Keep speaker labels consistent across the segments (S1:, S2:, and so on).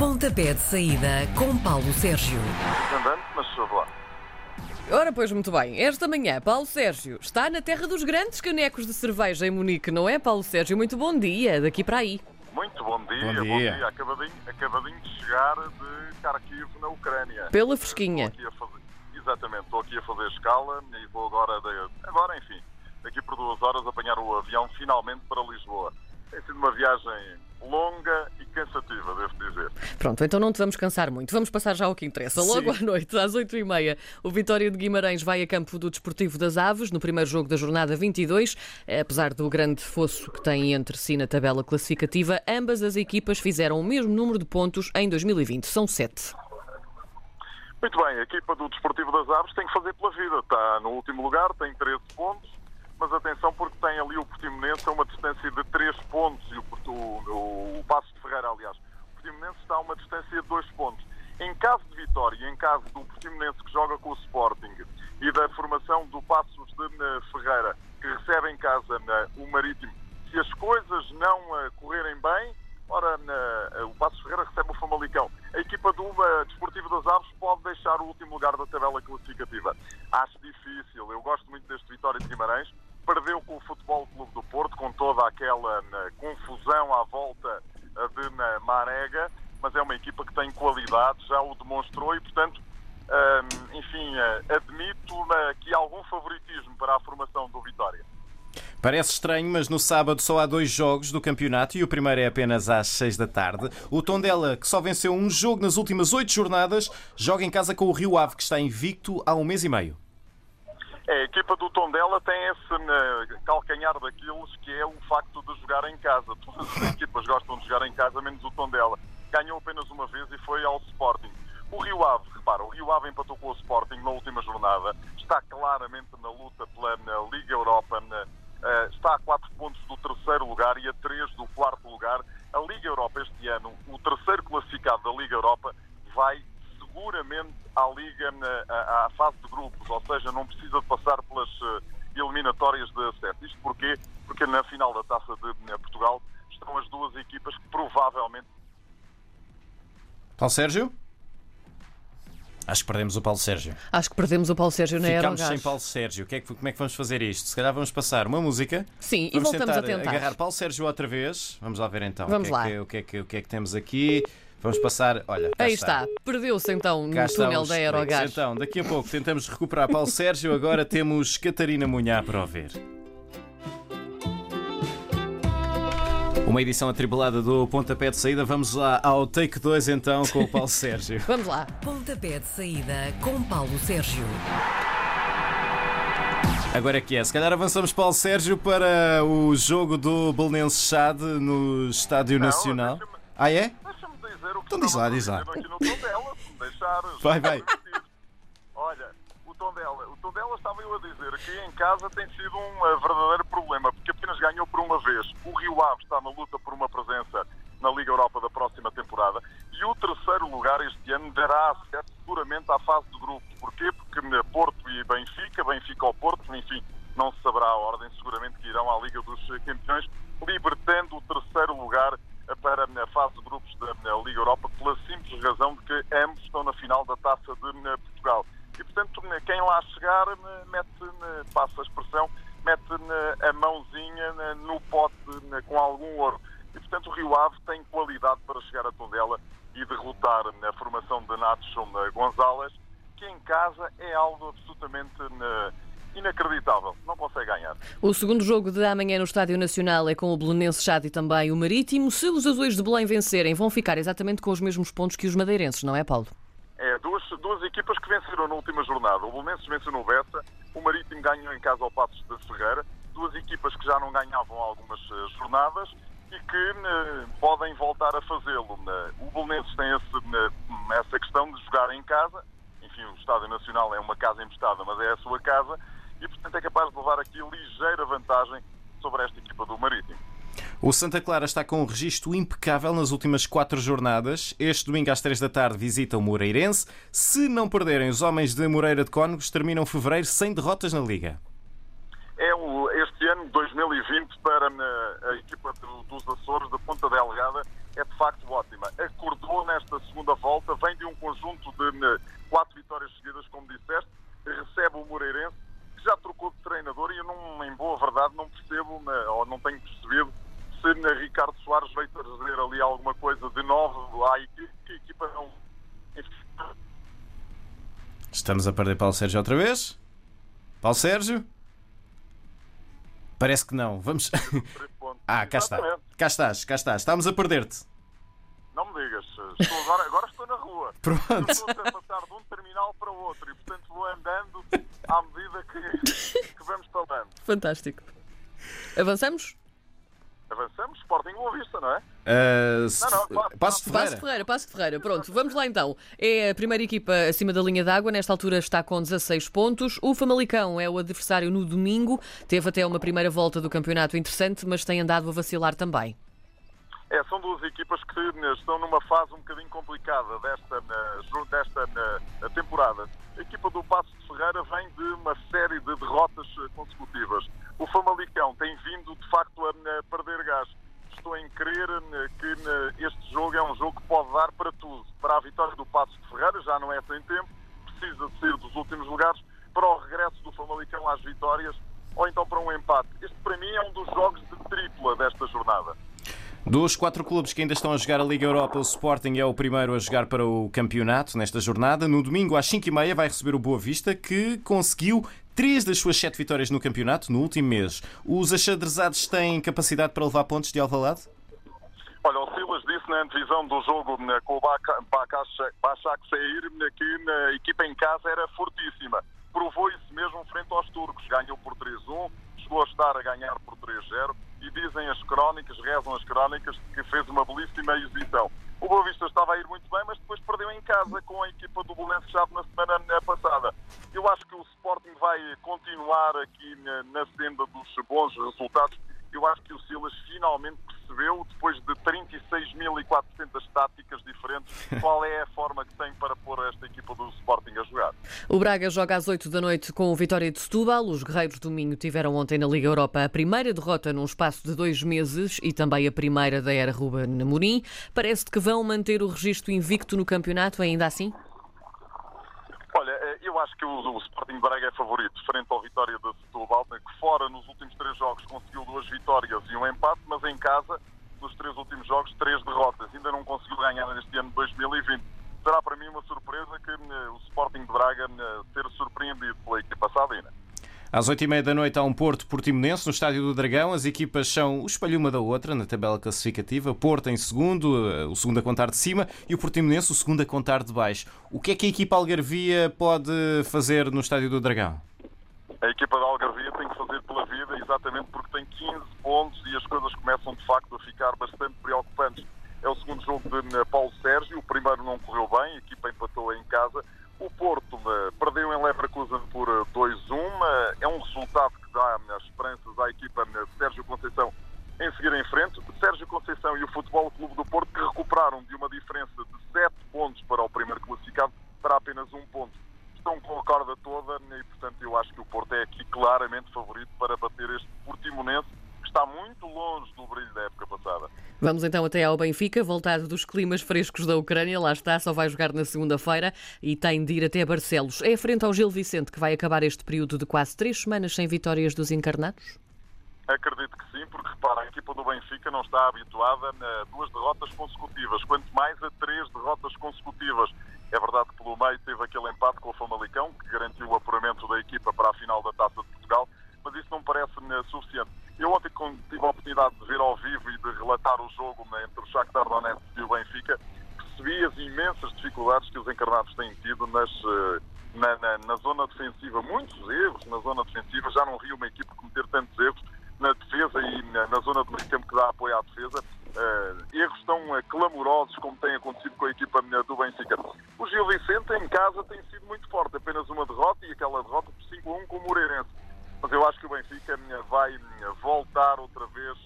S1: Pontapé de saída com Paulo Sérgio.
S2: andante, mas soube lá.
S3: Ora, pois, muito bem. Esta manhã, Paulo Sérgio está na terra dos grandes canecos de cerveja em Munique, não é, Paulo Sérgio? Muito bom dia, daqui para aí.
S2: Muito bom dia,
S4: Bom dia.
S2: Acabadinho, acabadinho de chegar de Kharkiv, na Ucrânia.
S3: Pela fresquinha.
S2: Estou aqui a fazer, exatamente, estou aqui a fazer escala e vou agora, de- agora, enfim, daqui por duas horas apanhar o avião finalmente para Lisboa. Tem sido uma viagem longa e cansativa, devo dizer.
S3: Pronto, então não te vamos cansar muito. Vamos passar já ao que interessa. Logo à noite, às 8h30, o Vitória de Guimarães vai a campo do Desportivo das Aves, no primeiro jogo da jornada 22. Apesar do grande fosso que têm entre si na tabela classificativa, ambas as equipas fizeram o mesmo número de pontos em 2020. São sete.
S2: Muito bem, a equipa do Desportivo das Aves tem que fazer pela vida. Está no último lugar, tem 13 pontos, mas atenção porque tem ali o Portimonense a uma distância de 3 pontos e o, o, o Passo de Ferreira, aliás. O Portimonense está a uma distância de 2 pontos. Em caso de vitória, em caso do Portimonense que joga com o Sporting e da formação do Passos de eh, Ferreira, que recebe em casa eh, o Marítimo, se as coisas não eh, correrem bem, Ora, na- o Passos Ferreira recebe o Famalicão. A equipa do Desportivo das Aves pode deixar o último lugar da tabela classificativa. Acho difícil. Eu gosto muito deste Vitória de Guimarães. Perdeu com o Futebol Clube do Porto, com toda aquela na, confusão à volta uh, de na, Marega, mas é uma equipa que tem qualidade, já o demonstrou e, portanto, hum, enfim, admito que algum favoritismo para a formação do Vitória.
S4: Parece estranho, mas no sábado só há dois jogos do campeonato e o primeiro é apenas às 6 da tarde. O Tondela, que só venceu um jogo nas últimas oito jornadas, joga em casa com o Rio Ave, que está invicto há um mês e meio.
S2: A equipa do Tondela tem esse né, calcanhar daqueles que é o facto de jogar em casa. Todas as equipas gostam de jogar em casa, menos o Tondela. Ganhou apenas uma vez e foi ao Sporting. O Rio Ave, repara, o Rio Ave empatou com o Sporting na última jornada. Está claramente na luta pela na Liga Europa. na- eh, está a 4 pontos do terceiro lugar e a 3 do quarto lugar. A Liga Europa este ano, o terceiro classificado da Liga Europa, vai seguramente à Liga, na- à, à fase de grupos, ou seja, não precisa de passar pelas eh, eliminatórias de acesso. Isto porquê? Porque na final da Taça de Portugal estão as duas equipas que provavelmente
S4: Paulo Sérgio? Acho que perdemos o Paulo Sérgio.
S3: Acho que perdemos o Paulo Sérgio na
S4: Ficámos
S3: Aerogás.
S4: sem Paulo Sérgio. O que é que- como é que vamos fazer isto? Se calhar vamos passar uma música.
S3: Sim, e
S4: vamos
S3: voltamos a
S4: tentar
S3: tentar.
S4: agarrar Paulo Sérgio outra vez. Vamos lá ver então.
S3: Vamos
S4: o, que é
S3: lá.
S4: que, o, que é que, o que é que temos aqui? Vamos passar. Olha, cá
S3: Aí está. Perdeu-se então no
S4: Cá está
S3: túnel da. Aerogás.
S4: Então, daqui a pouco tentamos recuperar Paulo Sérgio. Agora temos Catarina Munhá para ouvir. Uma edição atribulada do Pontapé de Saída. Vamos lá ao take 2 então com o Paulo Sérgio.
S3: Vamos lá.
S1: Pontapé de saída com Paulo Sérgio.
S4: Agora é que é. Se calhar avançamos Paulo Sérgio para o jogo do Belenenses Chade no Estádio
S2: Não,
S4: Nacional. Ah, é?
S2: Deixa-me dizer o que
S4: Então diz lá, diz lá.
S2: a dizer Tondela, o Tondela estava eu a dizer que em casa tem sido um eh, verdadeiro problema, porque apenas ganhou por uma vez. O Rio Ave está na luta por uma presença na Liga Europa da próxima temporada e o terceiro lugar este ano dará acesso seguramente à fase de grupos. Porquê? Porque eh, Porto e Benfica, Benfica ao Porto, enfim, não se saberá a ordem, seguramente que irão à Liga dos eh, Campeões, libertando o terceiro lugar eh, para a fase de grupos da da Liga Europa, pela simples razão de que ambos estão na final da Taça de eh, Portugal. E, portanto, né, quem lá chegar mete, né, passa a expressão, mete né, a mãozinha no pote com algum ouro. E, portanto, o Rio Ave tem qualidade para chegar a Tondela e derrotar né, a formação de Natson né, Gonzalez, que em casa é algo absolutamente né, inacreditável. Não consegue ganhar.
S3: O segundo jogo de amanhã no Estádio Nacional é com o Belenenses Chade e também o Marítimo. Se os azuis de Belém vencerem, vão ficar exatamente com os mesmos pontos que os madeirenses, não é, Paulo?
S2: É, duas, duas equipas que venceram na última jornada. O Belenenses venceu no Bessa, o Marítimo ganhou em casa ao Passos de Ferreira. Duas equipas que já não ganhavam algumas eh, jornadas e que eh, podem voltar a fazê-lo. O Belenenses tem esse, essa questão de jogar em casa. Enfim, o Estádio Nacional é uma casa emprestada, mas é a sua casa. E, portanto, é capaz de levar aqui ligeira vantagem sobre esta equipa do Marítimo.
S4: O Santa Clara está com um registro impecável nas últimas quatro jornadas. Este domingo às três da tarde visita o Moreirense. Se não perderem, os homens de Moreira de Cónegos terminam fevereiro sem derrotas na Liga.
S2: É o, este ano, 2020, para a, equipa do- dos Açores, da Ponta Delgada, é de facto ótima. Acordou nesta segunda volta, vem de um conjunto de quatro vitórias seguidas, como disseste, recebe o Moreirense, que já trocou de treinador e eu, não, em boa verdade, não percebo, ou não tenho percebido, se Ricardo Soares veio trazer ali alguma coisa de novo à equipe, que a equipa não.
S4: Estamos a perder Paulo Sérgio outra vez? Paulo Sérgio? Parece que não. Vamos. ah, cá está. Cá estás, cá estás. Estamos a perder-te.
S2: Não me digas. Estou agora, agora estou na rua.
S4: Pronto.
S2: Estou a passar de um terminal para o outro e, portanto, vou andando à medida que, que vamos falando.
S3: Fantástico. Avançamos?
S2: Avançamos? Sporting Boa Vista, não é?
S4: Uh, não, não, Passo de Ferreira.
S3: Passo de Ferreira, Passo de Ferreira. Pronto, vamos lá então. É a primeira equipa acima da linha d'água, nesta altura está com 16 pontos. O Famalicão é o adversário no domingo. Teve até uma primeira volta do campeonato interessante, mas tem andado a vacilar também.
S2: É, são duas equipas que estão numa fase um bocadinho complicada desta, desta temporada. A equipa do Passo de Ferreira vem de uma série de derrotas consecutivas. O Famalicão tem vindo, de facto, a perder gás. Estou em crer que este jogo é um jogo que pode dar para tudo. Para a vitória do Passo de Ferreira, já não é sem tempo, precisa de ser dos últimos lugares, para o regresso do Famalicão às vitórias, ou então para um empate. Este, para mim, é um dos jogos de tripla desta jornada.
S4: Dos quatro clubes que ainda estão a jogar a Liga Europa, o Sporting é o primeiro a jogar para o campeonato nesta jornada. No domingo, às 5h30, vai receber o Boa Vista, que conseguiu três das suas sete vitórias no campeonato no último mês. Os achadrezados têm capacidade para levar pontos de Alvalade?
S2: Olha, o Silas disse na antevisão do jogo né, com o Başak Seir né, que a equipa em casa era fortíssima. Provou isso mesmo frente aos turcos. Ganhou por 3-1, chegou a estar a ganhar por 3-0 e dizem as crónicas, rezam as crónicas, que fez uma belíssima exibição. O Boa Vista estava a ir muito bem, mas depois perdeu em casa com a equipa do Bolense Chave na semana passada. Eu acho que o Sporting vai continuar aqui na senda dos bons resultados. Eu acho que o Silas finalmente percebeu, depois de 36.400 táticas diferentes, qual é a forma que tem para pôr esta equipa do Sporting a jogar.
S3: O Braga joga às 8 da noite com o Vitória de Setúbal. Os Guerreiros do Minho tiveram ontem na Liga Europa a primeira derrota num espaço de dois meses e também a primeira da era Ruben Amorim. Parece que vão manter o registro invicto no campeonato ainda assim?
S2: Acho que o, o Sporting Braga é favorito frente ao Vitória de Setúbal, que fora nos últimos três jogos conseguiu duas vitórias e um empate, mas em casa, nos três últimos jogos, três derrotas. Ainda não conseguiu ganhar neste ano de 2020. Será para mim uma surpresa que uh, o Sporting de Braga ser surpreendido pela equipa sadina.
S4: Às oito e meia da noite há um Porto Portimonense no Estádio do Dragão. As equipas são o espelho uma da outra na tabela classificativa. Porto em segundo, eh, o segundo a contar de cima, e o Portimonense o segundo a contar de baixo. O que é que a equipa Algarvia pode fazer no Estádio do Dragão?
S2: A equipa da Algarvia tem que fazer pela vida, exatamente porque tem 15 pontos e as coisas começam de facto a ficar bastante preocupantes. É o segundo jogo de eh, Paulo Sérgio, o primeiro não correu bem, a equipa empatou em casa. O Porto eh, perdeu em Leverkusen por 2-1. Eh, é um resultado que dá as esperanças à equipa de Sérgio Conceição em seguir em frente. Sérgio Conceição e o Futebol Clube do Porto que recuperaram de uma diferença de 7 pontos para o primeiro classificado para apenas um ponto. Estão com a corda toda e, portanto, eu acho que o Porto é aqui claramente favorito para bater este Portimonense que está muito longe do brilho da época passada.
S3: Vamos então até ao Benfica, voltado dos climas frescos da Ucrânia. Lá está, só vai jogar na segunda-feira e tem de ir até Barcelos. É frente ao Gil Vicente que vai acabar este período de quase três semanas sem vitórias dos encarnados?
S2: Acredito que sim, porque repara, a equipa do Benfica não está habituada a duas derrotas consecutivas, quanto mais a três derrotas consecutivas. É verdade que pelo meio teve aquele empate com o Famalicão, que garantiu o apuramento da equipa para a final da Taça de isso não parece-me suficiente. Eu ontem tive a oportunidade de ver ao vivo e de relatar o jogo né, entre o Shakhtar Donetsk e o Benfica, percebi as imensas dificuldades que os encarnados têm tido nas, eh, na, na, na, zona defensiva. Muitos erros na zona defensiva, já não vi uma equipe cometer tantos erros na defesa e na, na zona do meio campo que dá apoio à defesa. Uh, erros tão uh, clamorosos como tem acontecido com a equipa uh, do Benfica. O Gil Vicente em casa tem sido muito forte, apenas uma derrota e aquela derrota por 5 1 com o Moreirense mas eu acho que o Benfica vai voltar outra vez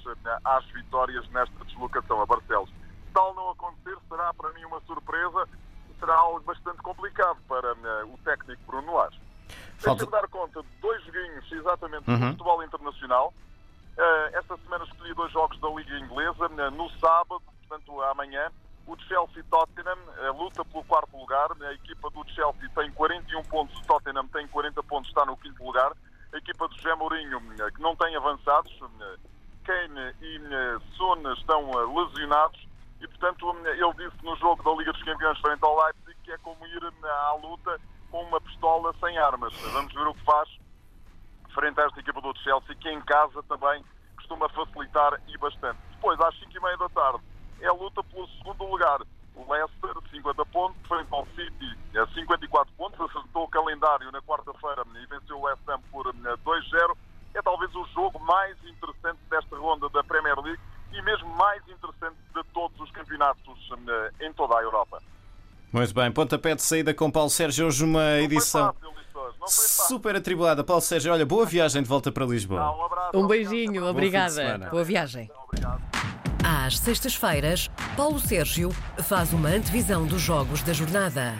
S2: às vitórias nesta deslocação a Barcelos. Se tal não acontecer, será para mim uma surpresa, será algo bastante complicado para o técnico Bruno Lage. Falta... Deixa-me dar conta de dois joguinhos exatamente uhum. do futebol internacional. Eh, esta semana escolhi dois jogos da Liga Inglesa. No sábado, portanto amanhã, o Chelsea-Tottenham, a luta pelo quarto lugar. A equipa do Chelsea tem 41 pontos, o Tottenham tem 40 pontos, está no quinto lugar. A equipa do José Mourinho, que não tem avançados, Kane e Son estão lesionados e, portanto, ele disse no jogo da Liga dos Campeões frente ao Leipzig que é como ir à luta com uma pistola sem armas. Vamos ver o que faz frente a esta equipa do Chelsea, que em casa também costuma facilitar e bastante. Depois, às 5h30 da tarde, é a luta pelo segundo lugar. Leicester, 50 pontos, frente ao City, 54 pontos, acertou o calendário na quarta-feira e venceu o West Ham por 2-0. É talvez o jogo mais interessante desta ronda da Premier League e mesmo mais interessante de todos os campeonatos em toda a Europa.
S4: Muito bem, pontapé de saída com Paulo Sérgio, hoje uma edição super atribulada. Paulo Sérgio, olha, boa viagem de volta para Lisboa.
S2: Não, um, abraço,
S3: um beijinho, obrigada. Boa viagem.
S2: Obrigado.
S1: Às sextas-feiras, Paulo Sérgio faz uma antevisão dos jogos da jornada.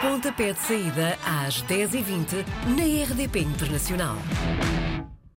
S1: Pontapé de saída às 10h20 na RDP Internacional.